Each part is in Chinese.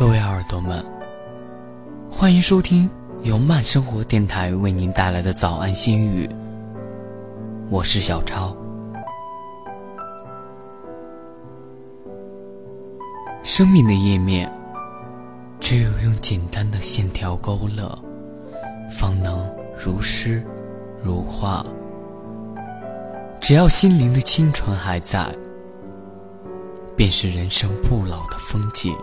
各位耳朵们，欢迎收听由慢生活电台为您带来的早安心语。我是小超。生命的页面，只有用简单的线条勾勒，方能如诗如画。只要心灵的清纯还在，便是人生不老的风景。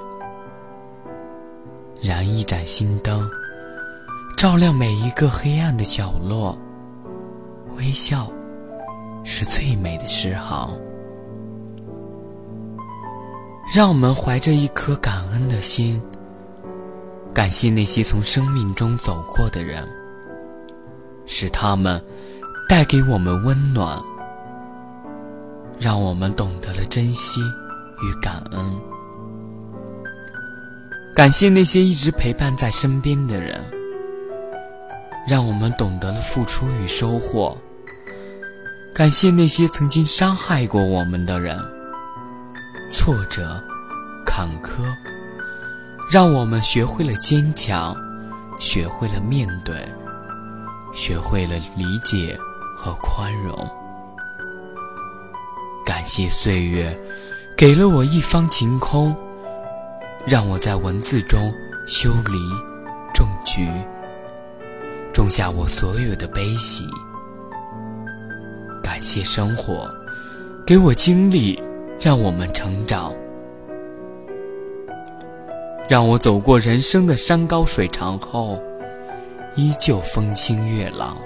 燃一盏心灯，照亮每一个黑暗的角落。微笑，是最美的诗行。让我们怀着一颗感恩的心，感谢那些从生命中走过的人，使他们带给我们温暖，让我们懂得了珍惜与感恩。感谢那些一直陪伴在身边的人，让我们懂得了付出与收获。感谢那些曾经伤害过我们的人，挫折、坎坷，让我们学会了坚强，学会了面对，学会了理解和宽容。感谢岁月，给了我一方晴空。让我在文字中修篱种菊，种下我所有的悲喜。感谢生活，给我经历，让我们成长，让我走过人生的山高水长后，依旧风清月朗。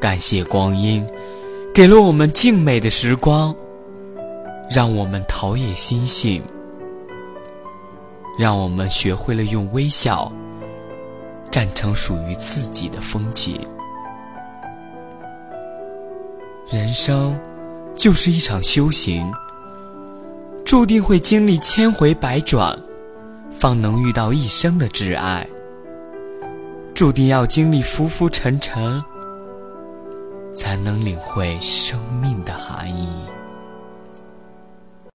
感谢光阴，给了我们静美的时光。让我们陶冶心性，让我们学会了用微笑站成属于自己的风景。人生就是一场修行，注定会经历千回百转，方能遇到一生的挚爱；注定要经历浮浮沉沉，才能领会生命的含义。